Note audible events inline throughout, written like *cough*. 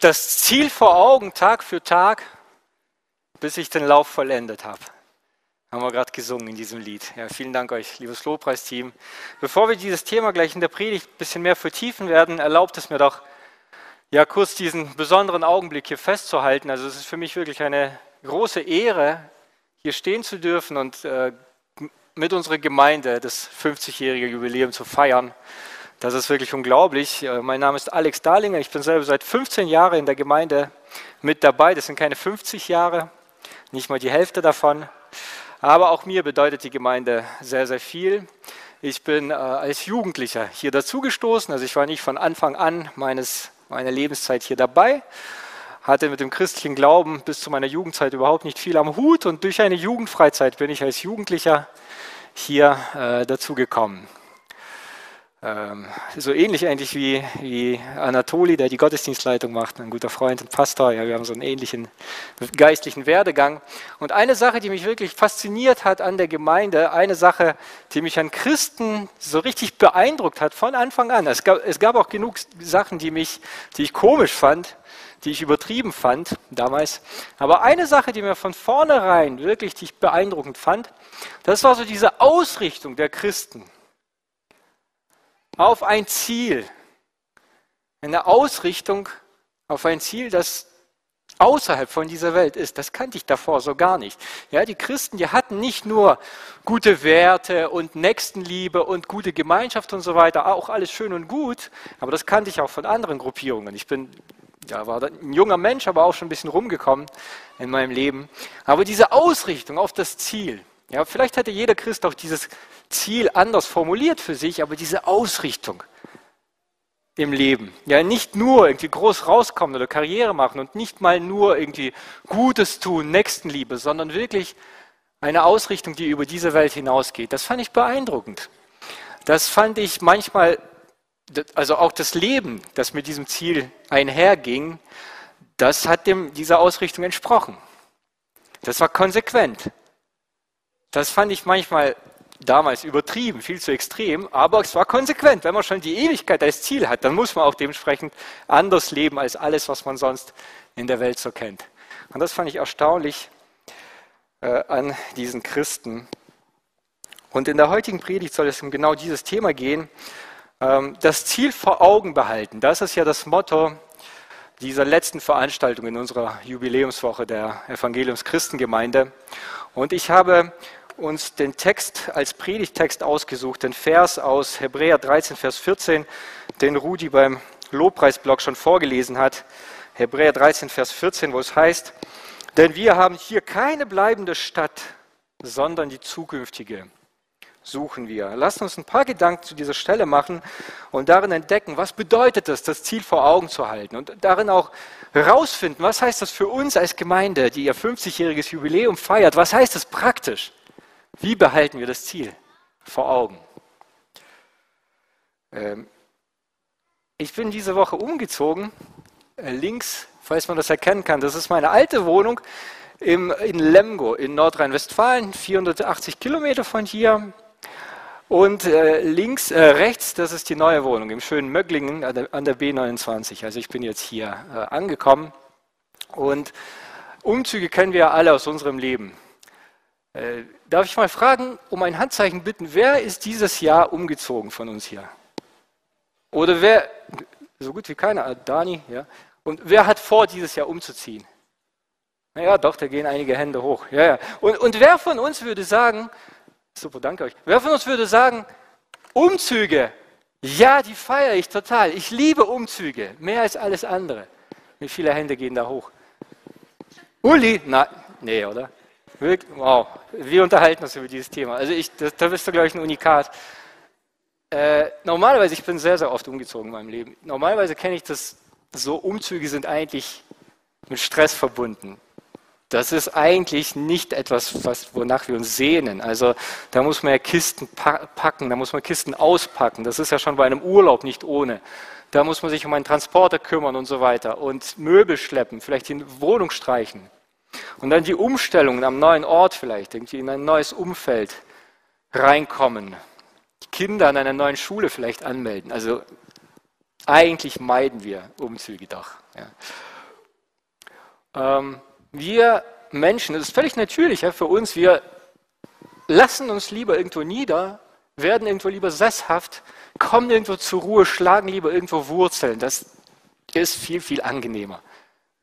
das Ziel vor Augen, Tag für Tag, bis ich den Lauf vollendet habe. Haben wir gerade gesungen in diesem Lied. Ja, vielen Dank euch, liebes Lobpreisteam. Bevor wir dieses Thema gleich in der Predigt ein bisschen mehr vertiefen werden, erlaubt es mir doch, ja, kurz diesen besonderen Augenblick hier festzuhalten. Also es ist für mich wirklich eine große Ehre, hier stehen zu dürfen und äh, mit unserer Gemeinde das 50-jährige Jubiläum zu feiern. Das ist wirklich unglaublich. Äh, mein Name ist Alex Dahlinger. Ich bin selber seit 15 Jahren in der Gemeinde mit dabei. Das sind keine 50 Jahre, nicht mal die Hälfte davon. Aber auch mir bedeutet die Gemeinde sehr, sehr viel. Ich bin äh, als Jugendlicher hier dazugestoßen. Also ich war nicht von Anfang an meines, meiner Lebenszeit hier dabei. Hatte mit dem christlichen Glauben bis zu meiner Jugendzeit überhaupt nicht viel am Hut. Und durch eine Jugendfreizeit bin ich als Jugendlicher hier äh, dazugekommen. Ähm, so ähnlich eigentlich wie, wie Anatoli, der die Gottesdienstleitung macht, ein guter Freund und Pastor. Ja, wir haben so einen ähnlichen geistlichen Werdegang. Und eine Sache, die mich wirklich fasziniert hat an der Gemeinde, eine Sache, die mich an Christen so richtig beeindruckt hat von Anfang an. Es gab, es gab auch genug Sachen, die, mich, die ich komisch fand, die ich übertrieben fand damals. Aber eine Sache, die mir von vornherein wirklich die ich beeindruckend fand, das war so diese Ausrichtung der Christen auf ein Ziel. Eine Ausrichtung auf ein Ziel, das außerhalb von dieser Welt ist. Das kannte ich davor so gar nicht. Ja, die Christen, die hatten nicht nur gute Werte und Nächstenliebe und gute Gemeinschaft und so weiter, auch alles schön und gut, aber das kannte ich auch von anderen Gruppierungen. Ich bin ja, war ein junger Mensch, aber auch schon ein bisschen rumgekommen in meinem Leben. Aber diese Ausrichtung auf das Ziel, ja, vielleicht hätte jeder Christ auch dieses Ziel anders formuliert für sich, aber diese Ausrichtung im Leben. Ja, nicht nur irgendwie groß rauskommen oder Karriere machen und nicht mal nur irgendwie Gutes tun, Nächstenliebe, sondern wirklich eine Ausrichtung, die über diese Welt hinausgeht. Das fand ich beeindruckend. Das fand ich manchmal, also auch das Leben, das mit diesem Ziel einherging, das hat dem, dieser Ausrichtung entsprochen. Das war konsequent. Das fand ich manchmal damals übertrieben, viel zu extrem, aber es war konsequent. Wenn man schon die Ewigkeit als Ziel hat, dann muss man auch dementsprechend anders leben als alles, was man sonst in der Welt so kennt. Und das fand ich erstaunlich äh, an diesen Christen. Und in der heutigen Predigt soll es um genau dieses Thema gehen. Ähm, das Ziel vor Augen behalten, das ist ja das Motto dieser letzten Veranstaltung in unserer Jubiläumswoche der Evangeliums-Christengemeinde. Und ich habe uns den Text als Predigtext ausgesucht, den Vers aus Hebräer 13, Vers 14, den Rudi beim Lobpreisblog schon vorgelesen hat. Hebräer 13, Vers 14, wo es heißt, denn wir haben hier keine bleibende Stadt, sondern die zukünftige suchen wir. Lasst uns ein paar Gedanken zu dieser Stelle machen und darin entdecken, was bedeutet es, das Ziel vor Augen zu halten und darin auch herausfinden, was heißt das für uns als Gemeinde, die ihr 50-jähriges Jubiläum feiert, was heißt das praktisch? Wie behalten wir das Ziel vor Augen? Ähm, ich bin diese Woche umgezogen, äh, links, falls man das erkennen kann, das ist meine alte Wohnung in Lemgo in Nordrhein-Westfalen, 480 Kilometer von hier. Und äh, links, äh, rechts, das ist die neue Wohnung im schönen Mögglingen an der, an der B29. Also ich bin jetzt hier äh, angekommen. Und Umzüge kennen wir alle aus unserem Leben. Darf ich mal fragen, um ein Handzeichen bitten, wer ist dieses Jahr umgezogen von uns hier? Oder wer, so gut wie keiner, äh, Dani, ja. Und wer hat vor, dieses Jahr umzuziehen? Naja, doch, da gehen einige Hände hoch. Ja, ja. Und, und wer von uns würde sagen, super, danke euch, wer von uns würde sagen, Umzüge, ja, die feiere ich total. Ich liebe Umzüge, mehr als alles andere. Wie viele Hände gehen da hoch? Uli, na, nee, oder? Wow, wir unterhalten uns über dieses Thema. Also ich, das, da bist du, glaube ich, ein Unikat. Äh, normalerweise, ich bin sehr, sehr oft umgezogen in meinem Leben. Normalerweise kenne ich das so, Umzüge sind eigentlich mit Stress verbunden. Das ist eigentlich nicht etwas, was, wonach wir uns sehnen. Also da muss man ja Kisten packen, da muss man Kisten auspacken. Das ist ja schon bei einem Urlaub nicht ohne. Da muss man sich um einen Transporter kümmern und so weiter und Möbel schleppen, vielleicht die Wohnung streichen. Und dann die Umstellungen am neuen Ort vielleicht, irgendwie in ein neues Umfeld reinkommen. Die Kinder an einer neuen Schule vielleicht anmelden. Also eigentlich meiden wir Umzüge doch. Ja. ähm, wir Menschen, das ist völlig natürlich ja, für uns, wir lassen uns lieber irgendwo nieder, werden irgendwo lieber sesshaft, kommen irgendwo zur Ruhe, schlagen lieber irgendwo Wurzeln. Das ist viel, viel angenehmer,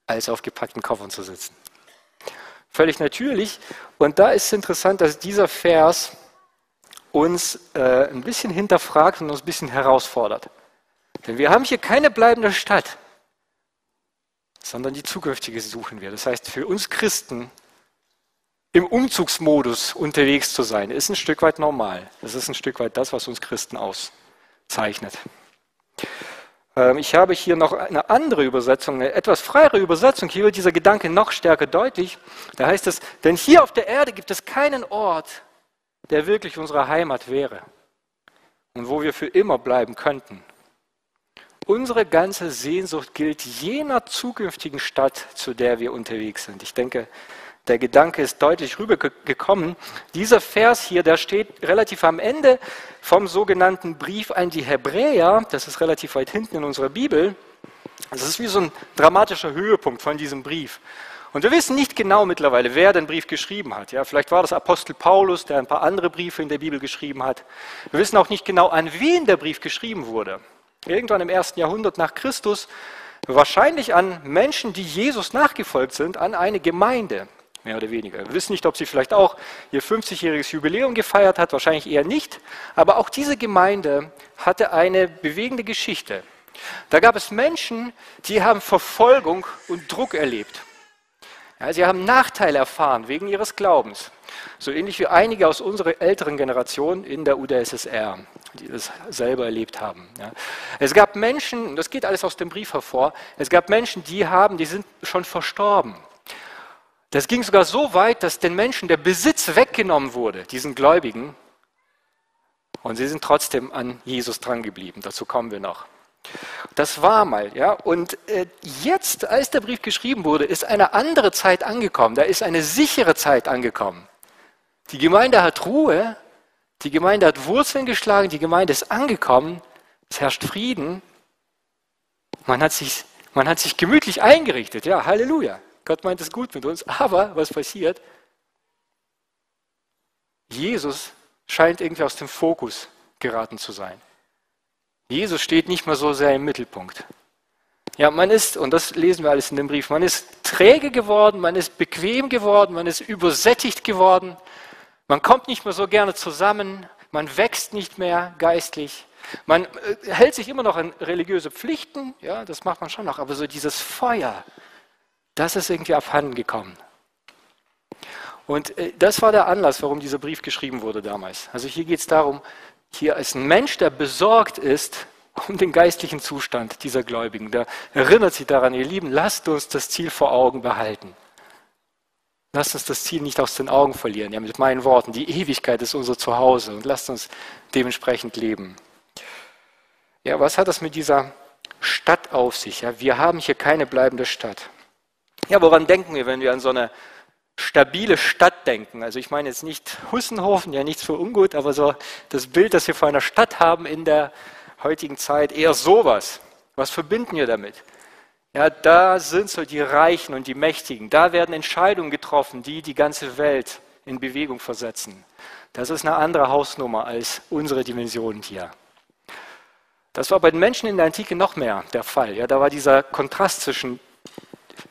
als auf gepackten Koffern zu sitzen. Völlig natürlich. Und da ist es interessant, dass dieser Vers uns äh, ein bisschen hinterfragt und uns ein bisschen herausfordert. Denn wir haben hier keine bleibende Stadt, sondern die zukünftige suchen wir. Das heißt, für uns Christen im Umzugsmodus unterwegs zu sein, ist ein Stück weit normal. Das ist ein Stück weit das, was uns Christen auszeichnet. Ähm, ich habe hier noch eine andere Übersetzung, eine etwas freiere Übersetzung. Hier wird dieser Gedanke noch stärker deutlich. Da heißt es, denn hier auf der Erde gibt es keinen Ort, der wirklich unsere Heimat wäre und wo wir für immer bleiben könnten. Unsere ganze Sehnsucht gilt jener zukünftigen Stadt, zu der wir unterwegs sind. Ich denke, der Gedanke ist deutlich rübergekommen. Dieser Vers hier, der steht relativ am Ende vom sogenannten Brief an die Hebräer. Das ist relativ weit hinten in unserer Bibel. Das ist wie so ein dramatischer Höhepunkt von diesem Brief. Und wir wissen nicht genau mittlerweile, wer den Brief geschrieben hat. Ja, vielleicht war das Apostel Paulus, der ein paar andere Briefe in der Bibel geschrieben hat. Wir wissen auch nicht genau, an wen der Brief geschrieben wurde. Irgendwann im ersten Jahrhundert nach Christus, wahrscheinlich an Menschen, die Jesus nachgefolgt sind, an eine Gemeinde mehr oder weniger. Wir wissen nicht, ob sie vielleicht auch ihr 50-jähriges Jubiläum gefeiert hat, wahrscheinlich eher nicht. Aber auch diese Gemeinde hatte eine bewegende Geschichte. Da gab es Menschen, die haben Verfolgung und Druck erlebt. Ja, sie haben Nachteile erfahren wegen ihres Glaubens. So ähnlich wie einige aus unserer älteren Generation in der UdSSR, die das selber erlebt haben. Ja. Es gab Menschen, das geht alles aus dem Brief hervor, es gab Menschen, die haben, die sind schon verstorben. Das ging sogar so weit, dass den Menschen der Besitz weggenommen wurde, diesen Gläubigen. Und sie sind trotzdem an Jesus drangeblieben. Dazu kommen wir noch. Das war mal, ja. Und äh, jetzt, als der Brief geschrieben wurde, ist eine andere Zeit angekommen. Da ist eine sichere Zeit angekommen. Die Gemeinde hat Ruhe, die Gemeinde hat Wurzeln geschlagen, die Gemeinde ist angekommen, es herrscht Frieden. Man hat sich, man hat sich gemütlich eingerichtet, ja, Halleluja. Gott meint es gut mit uns, aber was passiert? Jesus scheint irgendwie aus dem Fokus geraten zu sein. Jesus steht nicht mehr so sehr im Mittelpunkt. Ja, man ist, und das lesen wir alles in dem Brief, man ist träge geworden, man ist bequem geworden, man ist übersättigt geworden, man kommt nicht mehr so gerne zusammen, man wächst nicht mehr geistlich, man äh, hält sich immer noch an religiöse Pflichten, ja, das macht man schon noch, aber so dieses Feuer, das ist irgendwie abhanden gekommen. Und äh, das war der Anlass, warum dieser Brief geschrieben wurde damals. Also hier geht es darum, hier ist ein Mensch, der besorgt ist um den geistlichen Zustand dieser Gläubigen. Der erinnert sie daran, ihr Lieben, lasst uns das Ziel vor Augen behalten. Lasst uns das Ziel nicht aus den Augen verlieren. Ja, mit meinen Worten, die Ewigkeit ist unser Zuhause und lasst uns dementsprechend leben. Ja, was hat das mit dieser Stadt auf sich? Ja, wir haben hier keine bleibende Stadt. Ja, woran denken wir, wenn wir an so eine stabile Stadt denken? Also ich meine jetzt nicht Hussenhofen, ja nichts für ungut, aber so das Bild, das wir vor einer Stadt haben in der heutigen Zeit, eher sowas. Was verbinden wir damit? Ja, da sind so die Reichen und die Mächtigen. Da werden Entscheidungen getroffen, die die ganze Welt in Bewegung versetzen. Das ist eine andere Hausnummer als unsere Dimensionen hier. Das war bei den Menschen in der Antike noch mehr der Fall. Ja, da war dieser Kontrast zwischen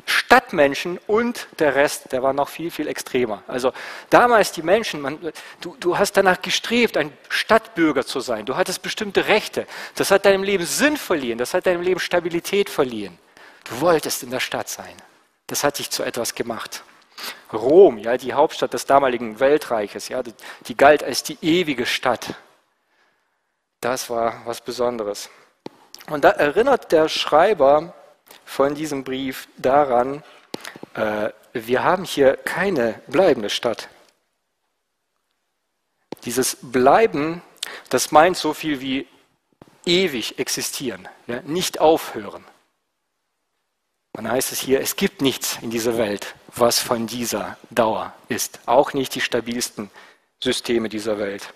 Stadtmenschen und der Rest, der war noch viel, viel extremer. Also damals die Menschen, man, du, du hast danach gestrebt, ein Stadtbürger zu sein. Du hattest bestimmte Rechte. Das hat deinem Leben Sinn verliehen. Das hat deinem Leben Stabilität verliehen. Du wolltest in der Stadt sein. Das hat dich zu etwas gemacht. Rom, ja, die Hauptstadt des damaligen Weltreiches, ja, die galt als die ewige Stadt. Das war was Besonderes. Und da erinnert der Schreiber von diesem Brief daran, äh, wir haben hier keine bleibende Stadt. Dieses Bleiben, das meint so viel wie ewig existieren, ja, nicht aufhören. Dann heißt es hier, es gibt nichts in dieser Welt, was von dieser Dauer ist. Auch nicht die stabilsten Systeme dieser Welt.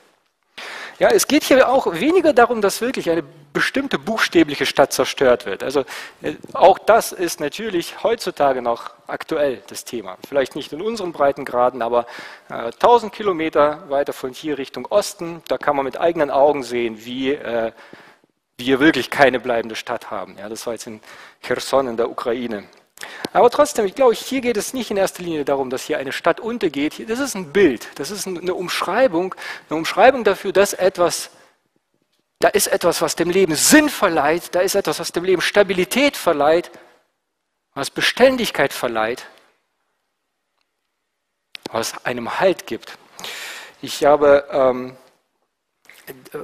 Ja, es geht hier auch weniger darum, dass wirklich eine bestimmte buchstäbliche Stadt zerstört wird. Also äh, auch das ist natürlich heutzutage noch aktuell das Thema. Vielleicht nicht in unseren Breitengraden, aber äh, 1000 Kilometer weiter von hier Richtung Osten, da kann man mit eigenen Augen sehen, wie äh, wir wirklich keine bleibende Stadt haben. Ja, das war jetzt in Cherson in der Ukraine. Aber trotzdem, ich glaube, hier geht es nicht in erster Linie darum, dass hier eine Stadt untergeht. Das ist ein Bild, das ist eine Umschreibung, eine Umschreibung dafür, dass etwas, da ist etwas, was dem Leben Sinn verleiht, da ist etwas, was dem Leben Stabilität verleiht, was Beständigkeit verleiht, was einem Halt gibt. Ich habe ähm,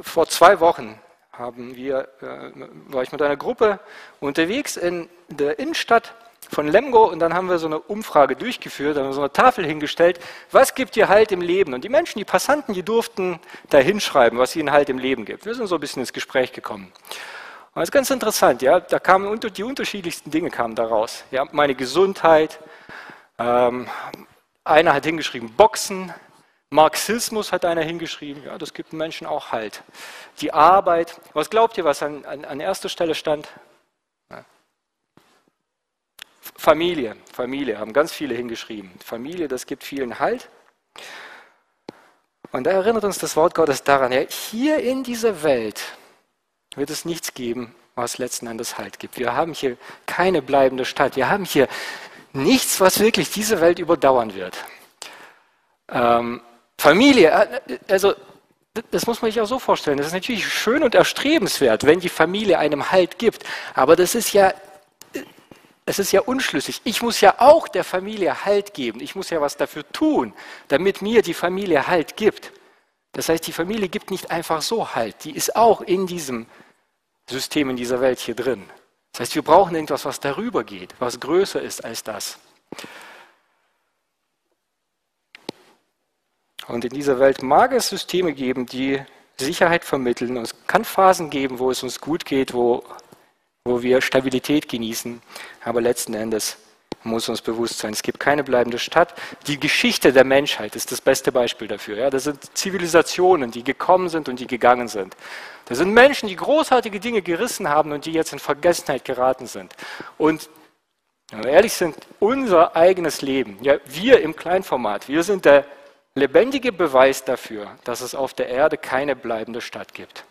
vor zwei Wochen haben wir, äh, war ich mit einer Gruppe unterwegs in der Innenstadt von Lemgo und dann haben wir so eine Umfrage durchgeführt, haben wir so eine Tafel hingestellt, was gibt dir Halt im Leben? Und die Menschen, die Passanten, die durften da hinschreiben, was ihnen Halt im Leben gibt. Wir sind so ein bisschen ins Gespräch gekommen. Und das ist ganz interessant, ja, da kamen die unterschiedlichsten Dinge kamen daraus. Ja, meine Gesundheit, ähm, einer hat hingeschrieben Boxen, Marxismus hat einer hingeschrieben, ja, das gibt Menschen auch Halt. Die Arbeit, was glaubt ihr, was an, an, an erster Stelle stand? Familie, Familie, haben ganz viele hingeschrieben. Familie, das gibt vielen Halt. Und da erinnert uns das Wort Gottes daran, ja, hier in dieser Welt wird es nichts geben, was letzten Endes Halt gibt. Wir haben hier keine bleibende Stadt. Wir haben hier nichts, was wirklich diese Welt überdauern wird. Ähm, Familie, äh, also das muss man sich auch so vorstellen. Das ist natürlich schön und erstrebenswert, wenn die Familie einem Halt gibt. Aber das ist ja es ist ja unschlüssig. Ich muss ja auch der Familie Halt geben. Ich muss ja was dafür tun, damit mir die Familie Halt gibt. Das heißt, die Familie gibt nicht einfach so Halt. Die ist auch in diesem System, in dieser Welt hier drin. Das heißt, wir brauchen irgendwas, was darüber geht, was größer ist als das. Und in dieser Welt mag es Systeme geben, die Sicherheit vermitteln. Und es kann Phasen geben, wo es uns gut geht, wo wo wir Stabilität genießen. Aber letzten Endes muss uns bewusst sein, es gibt keine bleibende Stadt. Die Geschichte der Menschheit ist das beste Beispiel dafür. Ja, das sind Zivilisationen, die gekommen sind und die gegangen sind. Das sind Menschen, die großartige Dinge gerissen haben und die jetzt in Vergessenheit geraten sind. Und wenn wir ehrlich sind, unser eigenes Leben, ja, wir im Kleinformat, wir sind der lebendige Beweis dafür, dass es auf der Erde keine bleibende Stadt gibt.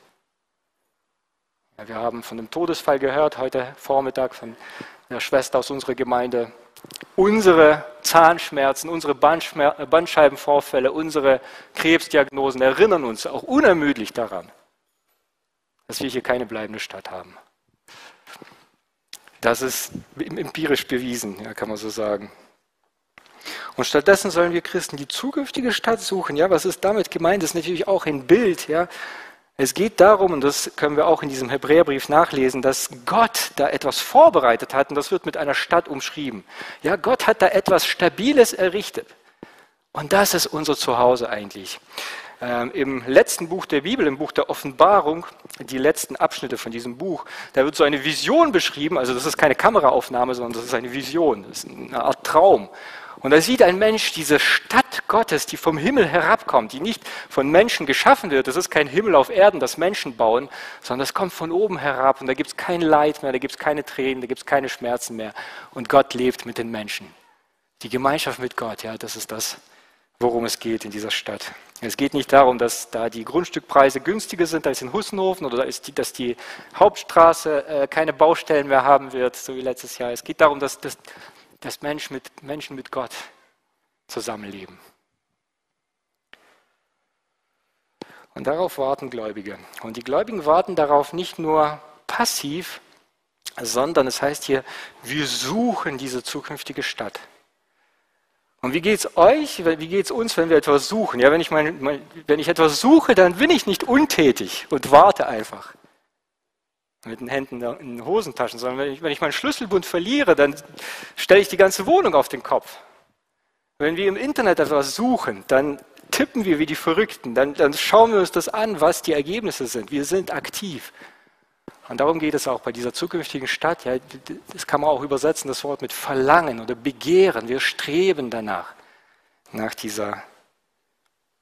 Wir haben von dem Todesfall gehört heute Vormittag von einer Schwester aus unserer Gemeinde. Unsere Zahnschmerzen, unsere Bandscheibenvorfälle, unsere Krebsdiagnosen erinnern uns auch unermüdlich daran, dass wir hier keine bleibende Stadt haben. Das ist empirisch bewiesen, ja, kann man so sagen. Und stattdessen sollen wir Christen die zukünftige Stadt suchen. Ja, was ist damit gemeint? Das ist natürlich auch ein Bild. Ja. Es geht darum, und das können wir auch in diesem Hebräerbrief nachlesen, dass Gott da etwas vorbereitet hat und das wird mit einer Stadt umschrieben. Ja, Gott hat da etwas Stabiles errichtet. Und das ist unser Zuhause eigentlich. Ähm, Im letzten Buch der Bibel, im Buch der Offenbarung, die letzten Abschnitte von diesem Buch, da wird so eine Vision beschrieben. Also das ist keine Kameraaufnahme, sondern das ist eine Vision, das ist eine Art Traum. Und da sieht ein Mensch diese Stadt Gottes, die vom Himmel herabkommt, die nicht von Menschen geschaffen wird. Das ist kein Himmel auf Erden, das Menschen bauen, sondern das kommt von oben herab. Und da gibt es kein Leid mehr, da gibt es keine Tränen, da gibt es keine Schmerzen mehr. Und Gott lebt mit den Menschen. Die Gemeinschaft mit Gott, ja, das ist das, worum es geht in dieser Stadt. Es geht nicht darum, dass da die Grundstückpreise günstiger sind als in Hussenhofen oder dass die Hauptstraße äh, keine Baustellen mehr haben wird, so wie letztes Jahr. Es geht darum, dass, dass dass Menschen mit, Menschen mit Gott zusammenleben. Und darauf warten Gläubige. Und die Gläubigen warten darauf nicht nur passiv, sondern es heißt hier, wir suchen diese zukünftige Stadt. Und wie geht es euch, wie geht es uns, wenn wir etwas suchen? Ja, wenn ich, mein, mein, wenn ich etwas suche, dann bin ich nicht untätig und warte einfach mit den Händen in den Hosentaschen, sondern wenn ich, wenn ich meinen Schlüsselbund verliere, dann stelle ich die ganze Wohnung auf den Kopf. Wenn wir im Internet etwas suchen, dann tippen wir wie die Verrückten, dann, dann schauen wir uns das an, was die Ergebnisse sind. Wir sind aktiv. Und darum geht es auch bei dieser zukünftigen Stadt. Ja, das kann man auch übersetzen, das Wort mit Verlangen oder Begehren. Wir streben danach, nach dieser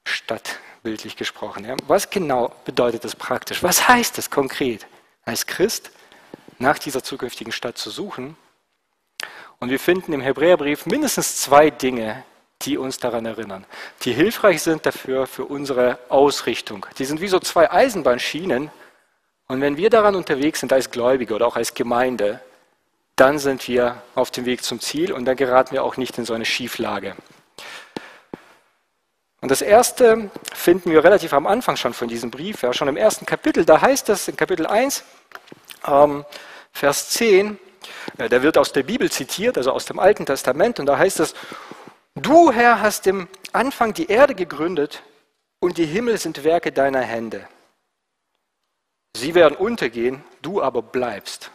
Stadt bildlich gesprochen. Ja. Was genau bedeutet das praktisch? Was heißt das konkret, als Christ nach dieser zukünftigen Stadt zu suchen? Und wir finden im Hebräerbrief mindestens zwei Dinge, die uns daran erinnern, die hilfreich sind dafür für unsere Ausrichtung. Die sind wie so zwei Eisenbahnschienen. Und wenn wir daran unterwegs sind als Gläubige oder auch als Gemeinde, dann sind wir auf dem Weg zum Ziel und dann geraten wir auch nicht in so eine Schieflage. Und das erste finden wir relativ am Anfang schon von diesem Brief, ja, schon im ersten Kapitel. Da heißt es in Kapitel 1, ähm, Vers 10, äh, der wird aus der Bibel zitiert, also aus dem Alten Testament, und da heißt es, du Herr hast im Anfang die Erde gegründet und die Himmel sind Werke deiner Hände. Sie werden untergehen, du aber bleibst.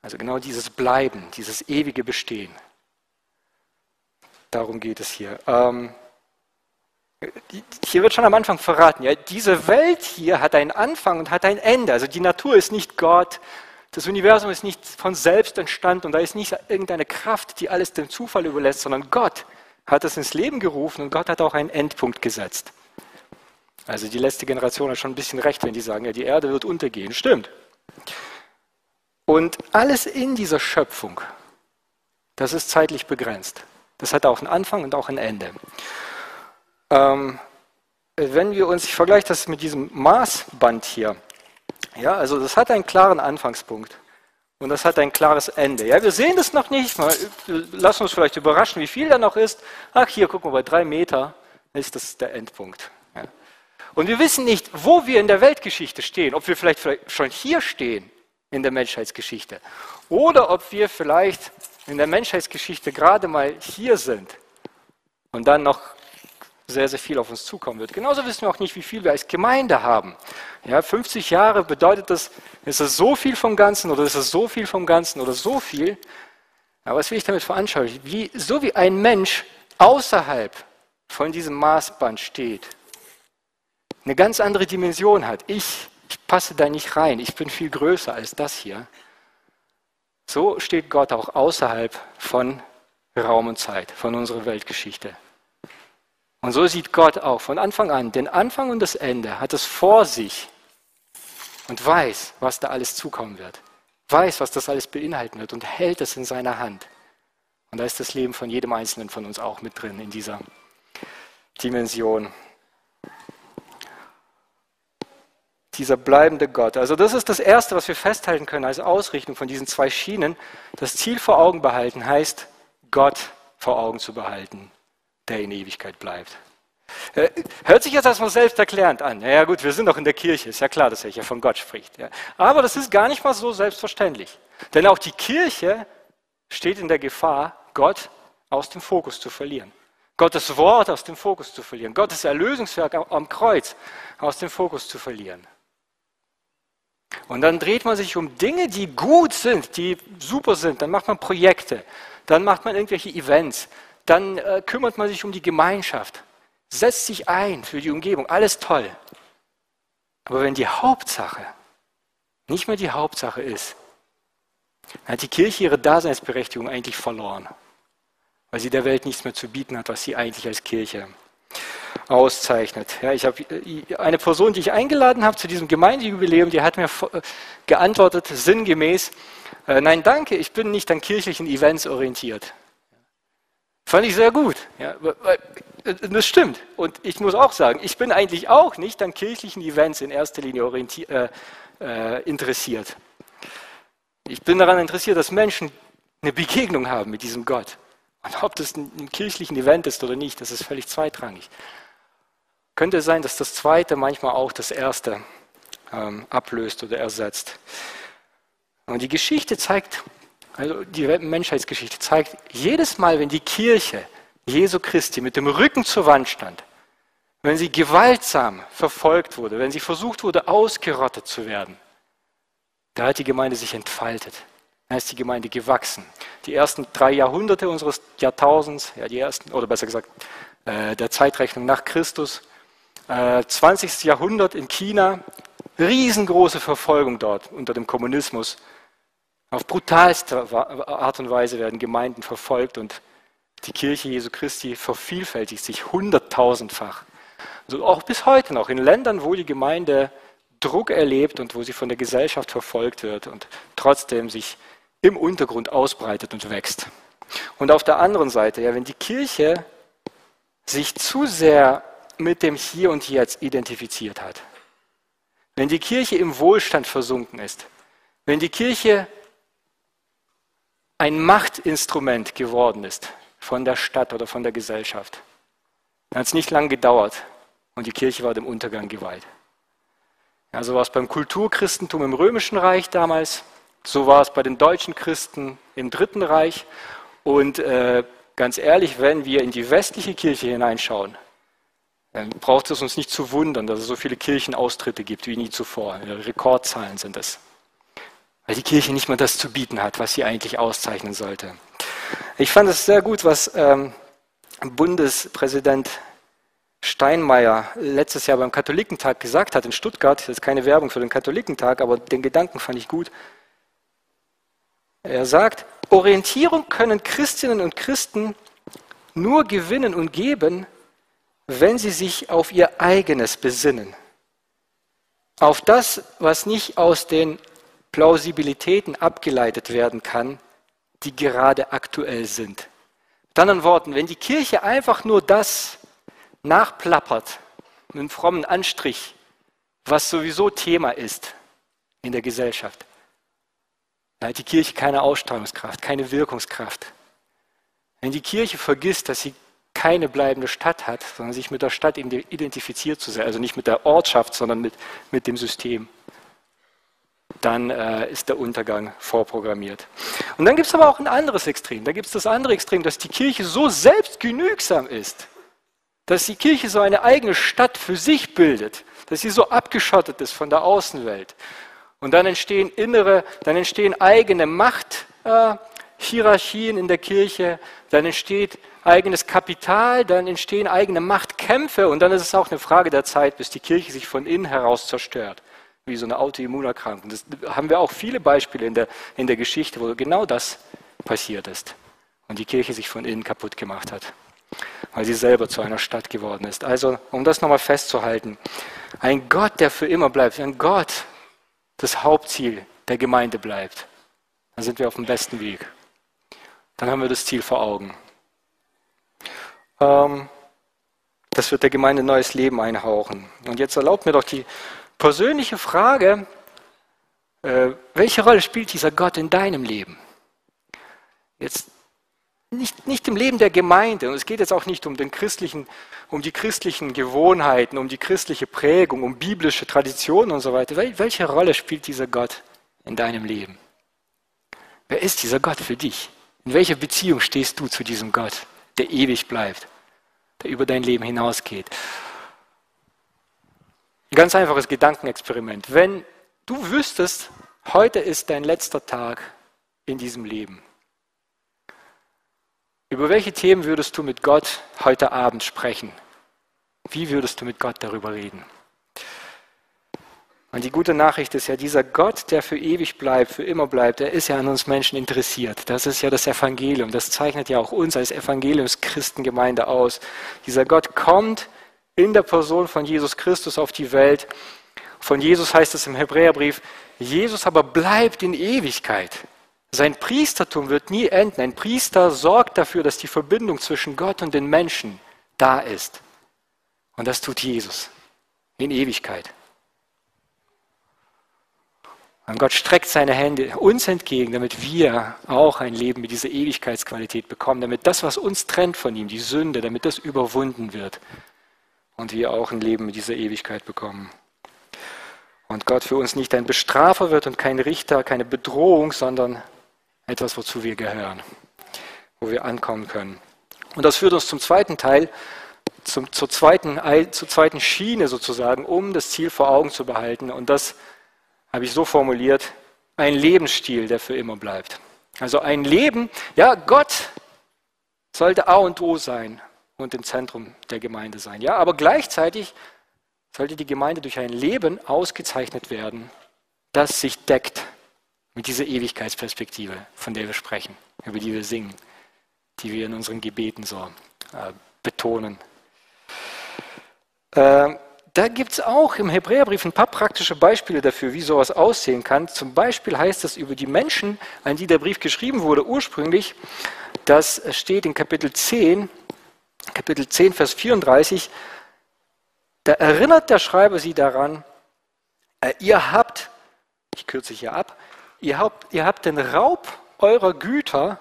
Also genau dieses Bleiben, dieses ewige Bestehen. Darum geht es hier. Ähm, hier wird schon am Anfang verraten, ja, diese Welt hier hat einen Anfang und hat ein Ende. Also die Natur ist nicht Gott, das Universum ist nicht von selbst entstanden und da ist nicht irgendeine Kraft, die alles dem Zufall überlässt, sondern Gott hat es ins Leben gerufen und Gott hat auch einen Endpunkt gesetzt. Also die letzte Generation hat schon ein bisschen recht, wenn die sagen, ja, die Erde wird untergehen. Stimmt. Und alles in dieser Schöpfung, das ist zeitlich begrenzt. Das hat auch einen Anfang und auch ein Ende. Ähm, wenn wir uns, ich vergleiche das mit diesem Maßband hier, ja, also das hat einen klaren Anfangspunkt und das hat ein klares Ende. Ja, wir sehen das noch nicht, mal, lassen uns vielleicht überraschen, wie viel da noch ist. Ach, hier, gucken wir, bei drei Meter ist das der Endpunkt. Ja. Und wir wissen nicht, wo wir in der Weltgeschichte stehen, ob wir vielleicht, vielleicht schon hier stehen in der Menschheitsgeschichte oder ob wir vielleicht in der Menschheitsgeschichte gerade mal hier sind und dann noch sehr, sehr viel auf uns zukommen wird. Genauso wissen wir auch nicht, wie viel wir als Gemeinde haben. Ja, 50 Jahre bedeutet das, ist es so viel vom Ganzen oder ist es so viel vom Ganzen oder so viel? Aber was will ich damit veranschaulichen? Wie, so wie ein Mensch außerhalb von diesem Maßband steht, eine ganz andere Dimension hat. Ich, ich passe da nicht rein, ich bin viel größer als das hier. So steht Gott auch außerhalb von Raum und Zeit, von unserer Weltgeschichte. Und so sieht Gott auch von Anfang an, den Anfang und das Ende hat es vor sich und weiß, was da alles zukommen wird, weiß, was das alles beinhalten wird und hält es in seiner Hand. Und da ist das Leben von jedem Einzelnen von uns auch mit drin in dieser Dimension. Dieser bleibende Gott. Also das ist das Erste, was wir festhalten können als Ausrichtung von diesen zwei Schienen. Das Ziel vor Augen behalten heißt, Gott vor Augen zu behalten der in Ewigkeit bleibt. Äh, hört sich jetzt erstmal selbsterklärend an. Ja gut, wir sind doch in der Kirche, ist ja klar, dass er hier von Gott spricht. Aber das ist gar nicht mal so selbstverständlich. Denn auch die Kirche steht in der Gefahr, Gott aus dem Fokus zu verlieren. Gottes Wort aus dem Fokus zu verlieren. Gottes Erlösungswerk am Kreuz aus dem Fokus zu verlieren. Und dann dreht man sich um Dinge, die gut sind, die super sind. Dann macht man Projekte, dann macht man irgendwelche Events, dann äh, kümmert man sich um die Gemeinschaft, setzt sich ein für die Umgebung, alles toll. Aber wenn die Hauptsache nicht mehr die Hauptsache ist, dann hat die Kirche ihre Daseinsberechtigung eigentlich verloren, weil sie der Welt nichts mehr zu bieten hat, was sie eigentlich als Kirche auszeichnet. Ja, ich habe äh, eine Person, die ich eingeladen habe zu diesem Gemeindejubiläum, die hat mir äh, geantwortet sinngemäß, äh, nein danke, ich bin nicht an kirchlichen Events orientiert. Fand ich sehr gut. Ja, das stimmt. Und ich muss auch sagen, ich bin eigentlich auch nicht an kirchlichen Events in erster Linie äh, äh, interessiert. Ich bin daran interessiert, dass Menschen eine Begegnung haben mit diesem Gott. Und ob das ein, kirchlichen Event ist oder nicht, das ist völlig zweitrangig. Könnte sein, dass das Zweite manchmal auch das Erste ähm, ablöst oder ersetzt. Und die Geschichte zeigt also die Menschheitsgeschichte zeigt, jedes Mal, wenn die Kirche Jesu Christi mit dem Rücken zur Wand stand, wenn sie gewaltsam verfolgt wurde, wenn sie versucht wurde, ausgerottet zu werden, da hat die Gemeinde sich entfaltet. Da ist die Gemeinde gewachsen. Die ersten drei Jahrhunderte unseres Jahrtausends, ja die ersten, oder besser gesagt, äh, der Zeitrechnung nach Christus, äh, 20. Jahrhundert in China, riesengroße Verfolgung dort unter dem Kommunismus. Auf brutalste Art und Weise werden Gemeinden verfolgt und die Kirche Jesu Christi vervielfältigt sich hunderttausendfach. Also auch bis heute noch in Ländern, wo die Gemeinde Druck erlebt und wo sie von der Gesellschaft verfolgt wird und trotzdem sich im Untergrund ausbreitet und wächst. Und auf der anderen Seite, ja, wenn die Kirche sich zu sehr mit dem Hier und Jetzt identifiziert hat, wenn die Kirche im Wohlstand versunken ist, wenn die Kirche ein Machtinstrument geworden ist von der Stadt oder von der Gesellschaft, dann hat es nicht lange gedauert und die Kirche war dem Untergang geweiht. Ja, so war es beim Kulturchristentum im Römischen Reich damals, so war es bei den deutschen Christen im Dritten Reich. Und äh, ganz ehrlich, wenn wir in die westliche Kirche hineinschauen, dann braucht es uns nicht zu wundern, dass es so viele Kirchenaustritte gibt wie nie zuvor. Rekordzahlen sind es. Weil die Kirche nicht mehr das zu bieten hat, was sie eigentlich auszeichnen sollte. Ich fand es sehr gut, was ähm, Bundespräsident Steinmeier letztes Jahr beim Katholikentag gesagt hat in Stuttgart. Das ist keine Werbung für den Katholikentag, aber den Gedanken fand ich gut. Er sagt, Orientierung können Christinnen und Christen nur gewinnen und geben, wenn sie sich auf ihr eigenes besinnen. Auf das, was nicht aus den Plausibilitäten abgeleitet werden kann, die gerade aktuell sind. Mit anderen Worten, wenn die Kirche einfach nur das nachplappert, mit einem frommen Anstrich, was sowieso Thema ist in der Gesellschaft, dann hat die Kirche keine Ausstrahlungskraft, keine Wirkungskraft. Wenn die Kirche vergisst, dass sie keine bleibende Stadt hat, sondern sich mit der Stadt identifiziert zu sein, also nicht mit der Ortschaft, sondern mit, mit dem System, dann äh, ist der Untergang vorprogrammiert. Und dann gibt es aber auch ein anderes Extrem. Da gibt es das andere Extrem, dass die Kirche so selbstgenügsam ist, dass die Kirche so eine eigene Stadt für sich bildet, dass sie so abgeschottet ist von der Außenwelt. Und dann entstehen innere, dann entstehen eigene Machthierarchien äh, in der Kirche, dann entsteht eigenes Kapital, dann entstehen eigene Machtkämpfe und dann ist es auch eine Frage der Zeit, bis die Kirche sich von innen heraus zerstört, wie so eine Autoimmunerkrankung. Das haben wir auch viele Beispiele in der, in der Geschichte, wo genau das passiert ist und die Kirche sich von innen kaputt gemacht hat weil sie selber zu einer Stadt geworden ist. Also, um das nochmal festzuhalten, ein Gott, der für immer bleibt, ein Gott, das Hauptziel der Gemeinde bleibt, dann sind wir auf dem besten Weg. Dann haben wir das Ziel vor Augen. Ähm, das wird der Gemeinde neues Leben einhauchen. Und jetzt erlaubt mir doch die persönliche Frage, äh, welche Rolle spielt dieser Gott in deinem Leben? Jetzt nicht, nicht im Leben der Gemeinde. Und es geht jetzt auch nicht um, den christlichen, um die christlichen Gewohnheiten, um die christliche Prägung, um biblische Traditionen und so weiter. Welche Rolle spielt dieser Gott in deinem Leben? Wer ist dieser Gott für dich? In welcher Beziehung stehst du zu diesem Gott, der ewig bleibt, der über dein Leben hinausgeht? Ein ganz einfaches Gedankenexperiment. Wenn du wüsstest, heute ist dein letzter Tag in diesem Leben, über welche Themen würdest du mit Gott heute Abend sprechen? Wie würdest du mit Gott darüber reden? Und die gute Nachricht ist ja, dieser Gott, der für ewig bleibt, für immer bleibt, der ist ja an uns Menschen interessiert. Das ist ja das Evangelium. Das zeichnet ja auch uns als Evangeliumschristengemeinde aus. Dieser Gott kommt in der Person von Jesus Christus auf die Welt. Von Jesus heißt es im Hebräerbrief, Jesus aber bleibt in Ewigkeit. Sein Priestertum wird nie enden. Ein Priester sorgt dafür, dass die Verbindung zwischen Gott und den Menschen da ist. Und das tut Jesus in Ewigkeit. Und Gott streckt seine Hände uns entgegen, damit wir auch ein Leben mit dieser Ewigkeitsqualität bekommen, damit das, was uns trennt von ihm, die Sünde, damit das überwunden wird und wir auch ein Leben mit dieser Ewigkeit bekommen. Und Gott für uns nicht ein Bestrafer wird und kein Richter, keine Bedrohung, sondern etwas, wozu wir gehören, wo wir ankommen können. Und das führt uns zum zweiten Teil, zum, zur, zweiten, zur zweiten Schiene sozusagen, um das Ziel vor Augen zu behalten. Und das habe ich so formuliert, ein Lebensstil, der für immer bleibt. Also ein Leben, ja, Gott sollte A und O sein und im Zentrum der Gemeinde sein. Ja, aber gleichzeitig sollte die Gemeinde durch ein Leben ausgezeichnet werden, das sich deckt mit dieser Ewigkeitsperspektive, von der wir sprechen, über die wir singen, die wir in unseren Gebeten so äh, betonen. äh, da gibt es auch im Hebräerbrief ein paar praktische Beispiele dafür, wie sowas aussehen kann. Zum Beispiel heißt es über die Menschen, an die der Brief geschrieben wurde ursprünglich, das steht in Kapitel 10, Kapitel 10, Vers 34, da erinnert der Schreiber sie daran, äh, ihr habt, ich kürze hier ab, ihr habt, ihr habt den Raub eurer Güter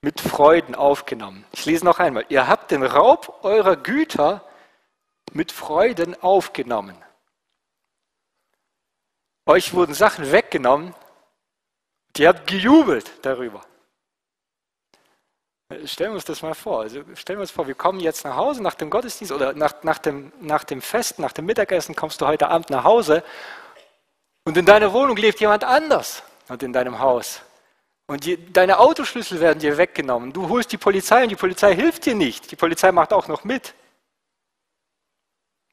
mit Freuden aufgenommen. Ich lese noch einmal. Ihr habt den Raub eurer Güter mit Freuden aufgenommen. Euch wurden Sachen weggenommen, die habt gejubelt darüber. Stellen wir uns das mal vor. Also stellen wir uns vor, wir kommen jetzt nach Hause nach dem Gottesdienst oder nach, nach, dem, nach dem Fest, nach dem Mittagessen kommst du heute Abend nach Hause und in deiner Wohnung lebt jemand anders und in deinem Haus. Und die, deine Autoschlüssel werden dir weggenommen. Du holst die Polizei und die Polizei hilft dir nicht. Die Polizei macht auch noch mit.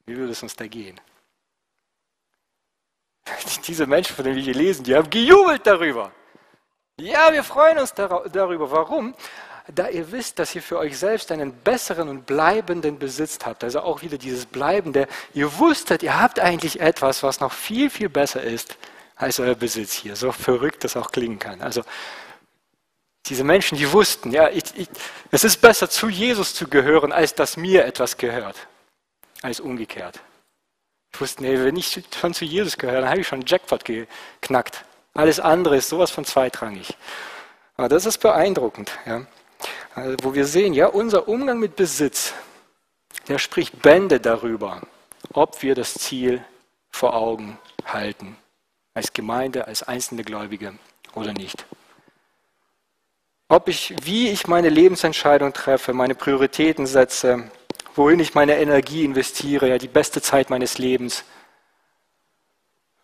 Wie würde es uns da gehen? *laughs* Diese Menschen, von denen wir hier lesen, die haben gejubelt darüber. Ja, wir freuen uns darüber. Warum? Da ihr wisst, dass ihr für euch selbst einen besseren und bleibenden Besitz habt. Also auch wieder dieses Bleibende. Ihr wusstet, ihr habt eigentlich etwas, was noch viel, viel besser ist als euer Besitz hier. So verrückt das auch klingen kann. Also diese Menschen, die wussten, ja, ich, ich, es ist besser zu Jesus zu gehören, als dass mir etwas gehört, als umgekehrt. Ich wusste, nee, wenn ich schon zu Jesus gehöre, dann habe ich schon einen Jackpot geknackt. Alles andere ist sowas von zweitrangig. Aber das ist beeindruckend, ja. Also, wo wir sehen, ja, unser Umgang mit Besitz, der spricht Bände darüber, ob wir das Ziel vor Augen halten, als Gemeinde, als einzelne Gläubige oder nicht ob ich, wie ich meine Lebensentscheidung treffe, meine Prioritäten setze, wohin ich meine Energie investiere, ja, die beste Zeit meines Lebens,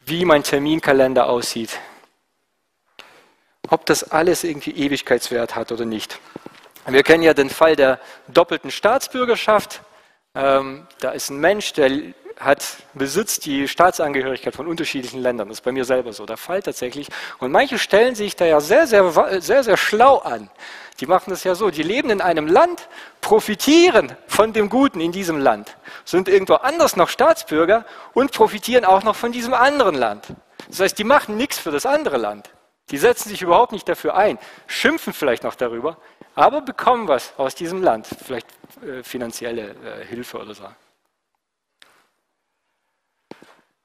wie mein Terminkalender aussieht, ob das alles irgendwie Ewigkeitswert hat oder nicht. Wir kennen ja den Fall der doppelten Staatsbürgerschaft. Ähm, da ist ein Mensch, der hat, besitzt die Staatsangehörigkeit von unterschiedlichen Ländern. Das ist bei mir selber so der Fall tatsächlich. Und manche stellen sich da ja sehr, sehr, sehr, sehr schlau an. Die machen das ja so, die leben in einem Land, profitieren von dem Guten in diesem Land, sind irgendwo anders noch Staatsbürger und profitieren auch noch von diesem anderen Land. Das heißt, die machen nichts für das andere Land. Die setzen sich überhaupt nicht dafür ein, schimpfen vielleicht noch darüber, aber bekommen was aus diesem Land, vielleicht äh, finanzielle äh, Hilfe oder so.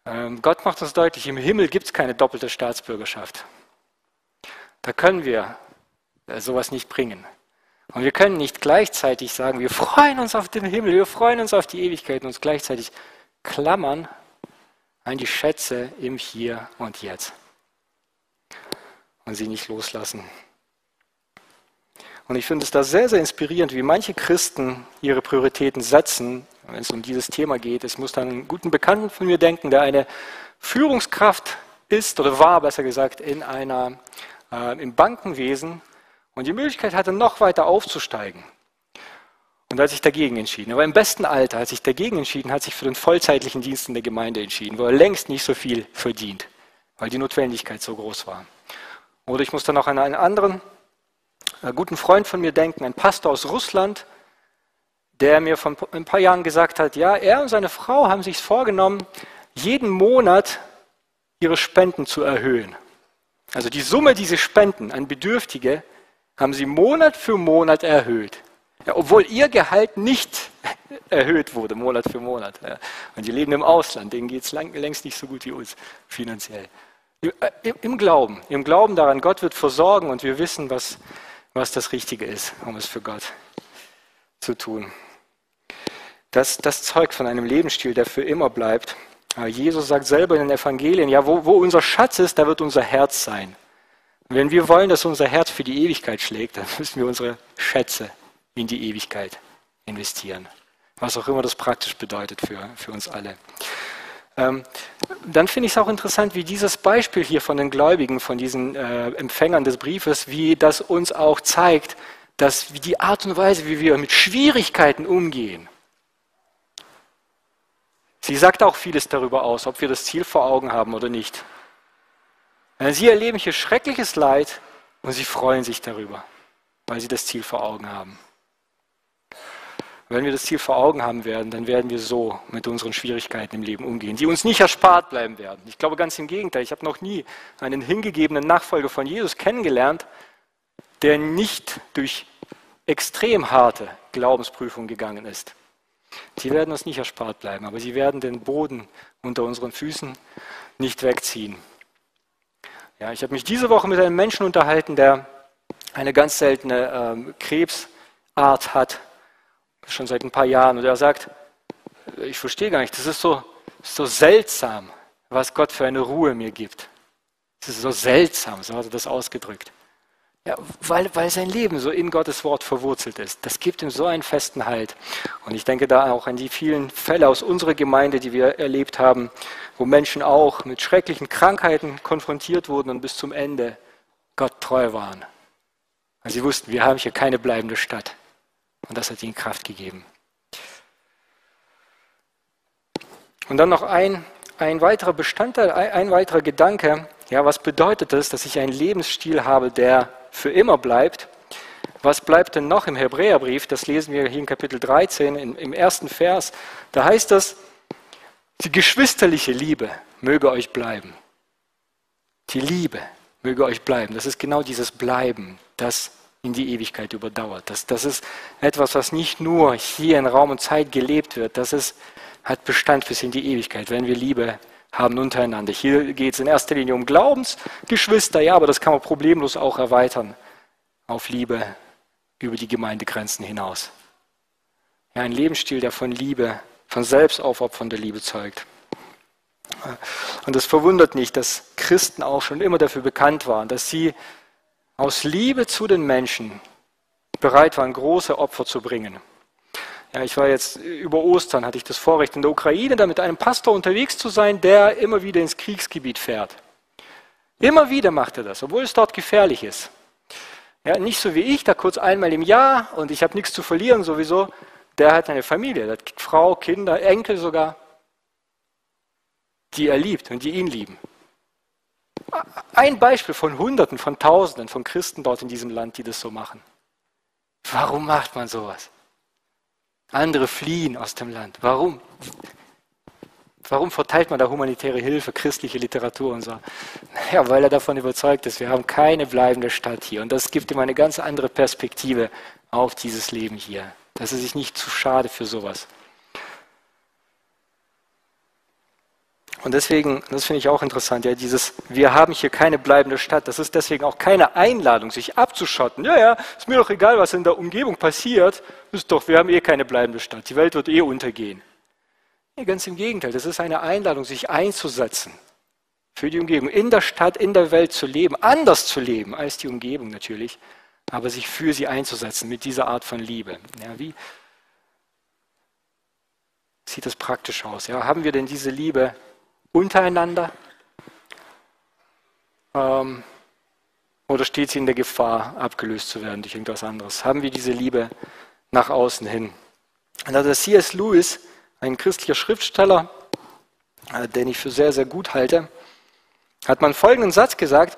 Ähm, Gott macht uns deutlich, im Himmel gibt es keine doppelte Staatsbürgerschaft. Da können wir äh, sowas nicht bringen. Und wir können nicht gleichzeitig sagen, wir freuen uns auf den Himmel, wir freuen uns auf die Ewigkeit und uns gleichzeitig klammern an die Schätze im Hier und Jetzt und sie nicht loslassen. Und ich finde es da sehr, sehr inspirierend, wie manche Christen ihre Prioritäten setzen wenn es um dieses Thema geht. Es muss dann einen guten Bekannten von mir denken, der eine Führungskraft ist oder war, besser gesagt, in einer, äh, im Bankenwesen und die Möglichkeit hatte, noch weiter aufzusteigen. Und er hat sich dagegen entschieden. Er war im besten Alter, hat sich dagegen entschieden, hat sich für den vollzeitlichen Dienst in der Gemeinde entschieden, wo er längst nicht so viel verdient, weil die Notwendigkeit so groß war. Oder ich muss dann noch an einen anderen guten Freund von mir denken, ein Pastor aus Russland, der mir vor ein paar Jahren gesagt hat, ja, er und seine Frau haben sich vorgenommen, jeden Monat ihre Spenden zu erhöhen. Also die Summe, die sie spenden an Bedürftige, haben sie Monat für Monat erhöht. Ja, obwohl ihr Gehalt nicht *laughs* erhöht wurde, Monat für Monat. Ja. Und die leben im Ausland, denen geht es längst nicht so gut wie uns finanziell. Äh, Im, Glauben, im Glauben daran, Gott wird versorgen und wir wissen, was, was das Richtige ist, um es für Gott zu tun. Das, das zeugt von einem Lebensstil, der für immer bleibt. Jesus sagt selber in den Evangelien, ja, wo, wo unser Schatz ist, da wird unser Herz sein. Wenn wir wollen, dass unser Herz für die Ewigkeit schlägt, dann müssen wir unsere Schätze in die Ewigkeit investieren. Was auch immer das praktisch bedeutet für, für uns alle. Ähm, dann finde ich es auch interessant, wie dieses Beispiel hier von den Gläubigen, von diesen äh, Empfängern des Briefes, wie das uns auch zeigt, dass die Art und Weise, wie wir mit Schwierigkeiten umgehen, Sie sagt auch vieles darüber aus, ob wir das Ziel vor Augen haben oder nicht. Sie erleben hier schreckliches Leid und sie freuen sich darüber, weil sie das Ziel vor Augen haben. Wenn wir das Ziel vor Augen haben werden, dann werden wir so mit unseren Schwierigkeiten im Leben umgehen, die uns nicht erspart bleiben werden. Ich glaube ganz im Gegenteil, ich habe noch nie einen hingegebenen Nachfolger von Jesus kennengelernt, der nicht durch extrem harte Glaubensprüfungen gegangen ist. Sie werden uns nicht erspart bleiben, aber sie werden den Boden unter unseren Füßen nicht wegziehen. Ja, ich habe mich diese Woche mit einem Menschen unterhalten, der eine ganz seltene ähm, Krebsart hat schon seit ein paar Jahren. Und er sagt, ich verstehe gar nicht, das ist so, so seltsam, was Gott für eine Ruhe mir gibt. Das ist so seltsam, so hat er das ausgedrückt. Ja, weil, weil sein Leben so in Gottes Wort verwurzelt ist. Das gibt ihm so einen festen Halt. Und ich denke da auch an die vielen Fälle aus unserer Gemeinde, die wir erlebt haben, wo Menschen auch mit schrecklichen Krankheiten konfrontiert wurden und bis zum Ende Gott treu waren. Weil sie wussten, wir haben hier keine bleibende Stadt. Und das hat ihnen Kraft gegeben. Und dann noch ein, ein weiterer Bestandteil, ein, ein weiterer Gedanke. Ja, was bedeutet es, dass ich einen Lebensstil habe, der für immer bleibt? Was bleibt denn noch im Hebräerbrief? Das lesen wir hier in Kapitel 13, im, im ersten Vers. Da heißt es, die geschwisterliche Liebe möge euch bleiben. Die Liebe möge euch bleiben. Das ist genau dieses Bleiben, das in die Ewigkeit überdauert. Das, das ist etwas, was nicht nur hier in Raum und Zeit gelebt wird, das ist, hat Bestand bis in die Ewigkeit, wenn wir Liebe haben untereinander. Hier geht es in erster Linie um Glaubensgeschwister, ja, aber das kann man problemlos auch erweitern auf Liebe über die Gemeindegrenzen hinaus. Ja, ein Lebensstil, der von Liebe, von selbstaufopfernder Liebe zeugt. Und es verwundert nicht, dass Christen auch schon immer dafür bekannt waren, dass sie aus Liebe zu den Menschen bereit waren, große Opfer zu bringen. Ja, ich war jetzt über Ostern, hatte ich das Vorrecht, in der Ukraine da mit einem Pastor unterwegs zu sein, der immer wieder ins Kriegsgebiet fährt. Immer wieder macht er das, obwohl es dort gefährlich ist. Ja, nicht so wie ich, da kurz einmal im Jahr und ich habe nichts zu verlieren sowieso. Der hat eine Familie, der hat Frau, Kinder, Enkel sogar, die er liebt und die ihn lieben. Ein Beispiel von Hunderten, von Tausenden von Christen dort in diesem Land, die das so machen. Warum macht man sowas? Andere fliehen aus dem Land. Warum? Warum verteilt man da humanitäre Hilfe, christliche Literatur und so? Ja, weil er davon überzeugt ist, wir haben keine bleibende Stadt hier. Und das gibt ihm eine ganz andere Perspektive auf dieses Leben hier. Dass er sich nicht zu schade für sowas. Und deswegen, das finde ich auch interessant, ja, dieses, wir haben hier keine bleibende Stadt. Das ist deswegen auch keine Einladung, sich abzuschotten. Ja, ja, ist mir doch egal, was in der Umgebung passiert. Ist doch, wir haben eh keine bleibende Stadt. Die Welt wird eh untergehen. Nee, ganz im Gegenteil. Das ist eine Einladung, sich einzusetzen für die Umgebung, in der Stadt, in der Welt zu leben, anders zu leben als die Umgebung natürlich, aber sich für sie einzusetzen mit dieser Art von Liebe. Ja, wie sieht das praktisch aus? Ja, haben wir denn diese Liebe untereinander? Ähm, oder steht sie in der Gefahr, abgelöst zu werden durch irgendwas anderes? Haben wir diese Liebe nach außen hin? Und also C.S. Lewis, ein christlicher Schriftsteller, äh, den ich für sehr, sehr gut halte, hat man folgenden Satz gesagt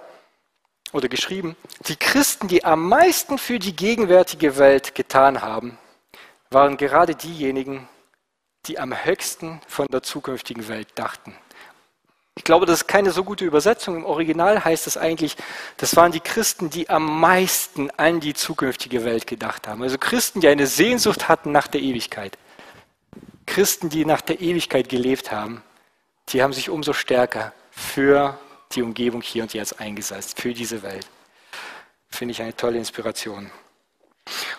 oder geschrieben, die Christen, die am meisten für die gegenwärtige Welt getan haben, waren gerade diejenigen, die am höchsten von der zukünftigen Welt dachten. Ich glaube, das ist keine so gute Übersetzung. Im Original heißt es eigentlich, das waren die Christen, die am meisten an die zukünftige Welt gedacht haben. Also Christen, die eine Sehnsucht hatten nach der Ewigkeit. Christen, die nach der Ewigkeit gelebt haben, die haben sich umso stärker für die Umgebung hier und jetzt eingesetzt, für diese Welt. Finde ich eine tolle Inspiration.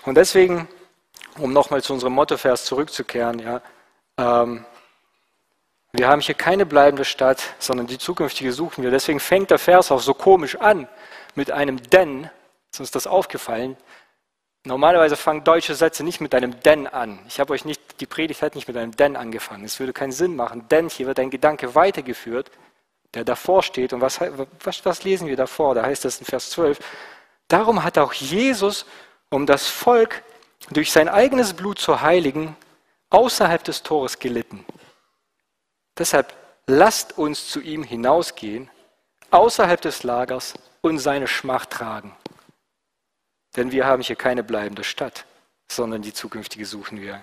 Und deswegen, um nochmal zu unserem Mottovers zurückzukehren, ja, ähm, wir haben hier keine bleibende Stadt, sondern die zukünftige suchen wir. Deswegen fängt der Vers auch so komisch an mit einem denn. Ist uns das aufgefallen? Normalerweise fangen deutsche Sätze nicht mit einem denn an. Ich habe euch nicht, die Predigt hat nicht mit einem denn angefangen. Es würde keinen Sinn machen, denn hier wird ein Gedanke weitergeführt, der davor steht. Und was, was, was lesen wir davor? Da heißt es in Vers 12, darum hat auch Jesus, um das Volk durch sein eigenes Blut zu heiligen, außerhalb des Tores gelitten. Deshalb lasst uns zu ihm hinausgehen, außerhalb des Lagers und seine Schmacht tragen. Denn wir haben hier keine bleibende Stadt, sondern die zukünftige suchen wir.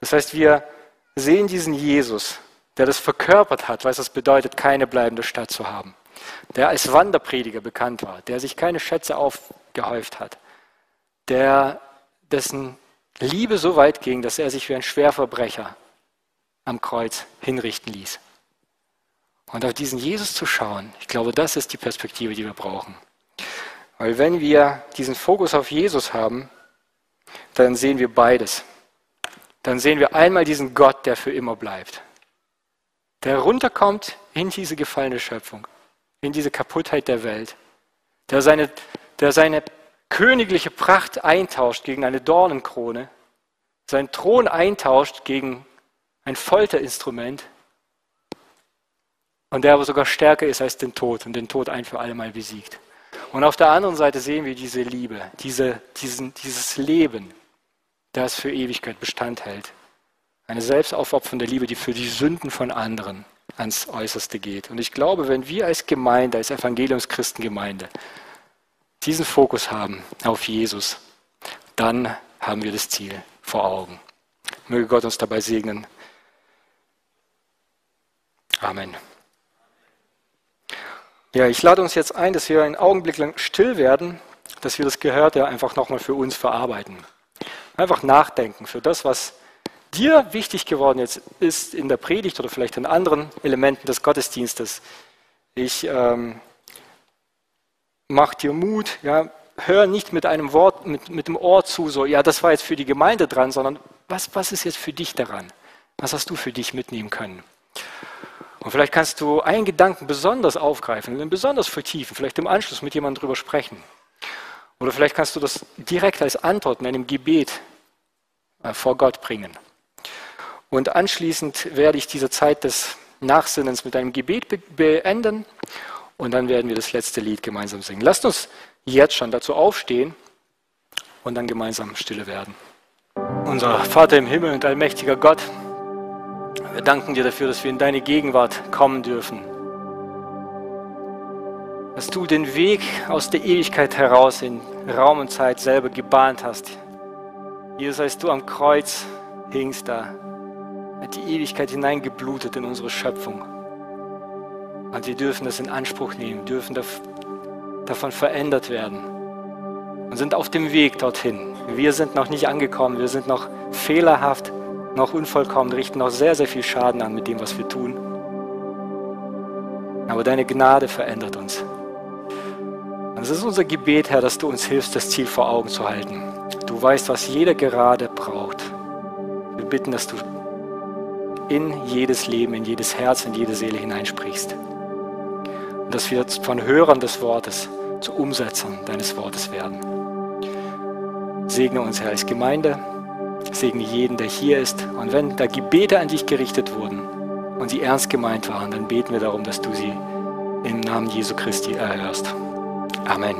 Das heißt, wir sehen diesen Jesus, der das verkörpert hat, was es bedeutet, keine bleibende Stadt zu haben. Der als Wanderprediger bekannt war, der sich keine Schätze aufgehäuft hat, der dessen Liebe so weit ging, dass er sich wie ein Schwerverbrecher am Kreuz hinrichten ließ. Und auf diesen Jesus zu schauen, ich glaube, das ist die Perspektive, die wir brauchen. Weil wenn wir diesen Fokus auf Jesus haben, dann sehen wir beides. Dann sehen wir einmal diesen Gott, der für immer bleibt, der runterkommt in diese gefallene Schöpfung, in diese Kaputtheit der Welt, der seine, der seine königliche Pracht eintauscht gegen eine Dornenkrone, seinen Thron eintauscht gegen ein Folterinstrument und der aber sogar stärker ist als den Tod und den Tod ein für alle Mal besiegt. Und auf der anderen Seite sehen wir diese Liebe, diese, diesen, dieses Leben, das für Ewigkeit Bestand hält. Eine selbstaufopfernde Liebe, die für die Sünden von anderen ans Äußerste geht. Und ich glaube, wenn wir als Gemeinde, als Evangeliumschristengemeinde diesen Fokus haben auf Jesus, dann haben wir das Ziel vor Augen. Möge Gott uns dabei segnen. Amen. Ja, ich lade uns jetzt ein, dass wir einen Augenblick lang still werden, dass wir das Gehörte einfach nochmal für uns verarbeiten. Einfach nachdenken für das, was dir wichtig geworden jetzt ist in der Predigt oder vielleicht in anderen Elementen des Gottesdienstes. Ich ähm, mach dir Mut, ja, hör nicht mit einem Wort, mit, mit dem Ohr zu, so, ja, das war jetzt für die Gemeinde dran, sondern was, was ist jetzt für dich daran? Was hast du für dich mitnehmen können? Und vielleicht kannst du einen Gedanken besonders aufgreifen, und besonders vertiefen, vielleicht im Anschluss mit jemandem drüber sprechen. Oder vielleicht kannst du das direkt als Antwort in einem Gebet äh, vor Gott bringen. Und anschließend werde ich diese Zeit des Nachsinnens mit einem Gebet beenden und dann werden wir das letzte Lied gemeinsam singen. Lasst uns jetzt schon dazu aufstehen und dann gemeinsam stille werden. Unser Vater im Himmel und allmächtiger Gott, wir danken dir dafür, dass wir in deine Gegenwart kommen dürfen. Dass du den Weg aus der Ewigkeit heraus in Raum und Zeit selber gebahnt hast. Jesus, als du am Kreuz hingst, da hat die Ewigkeit hineingeblutet in unsere Schöpfung. Und wir dürfen das in Anspruch nehmen, dürfen davon verändert werden und sind auf dem Weg dorthin. Wir sind noch nicht angekommen, wir sind noch fehlerhaft, noch unvollkommen, richten noch sehr, sehr viel Schaden an mit dem, was wir tun. Aber deine Gnade verändert uns. Und es ist unser Gebet, Herr, dass du uns hilfst, das Ziel vor Augen zu halten. Du weißt, was jeder gerade braucht. Wir bitten, dass du in jedes Leben, in jedes Herz, in jede Seele hineinsprichst dass wir von Hörern des Wortes zu Umsetzern deines Wortes werden. Segne uns, Herr, als Gemeinde, segne jeden, der hier ist. Und wenn da Gebete an dich gerichtet wurden und sie ernst gemeint waren, dann beten wir darum, dass du sie im Namen Jesu Christi erhörst. Amen.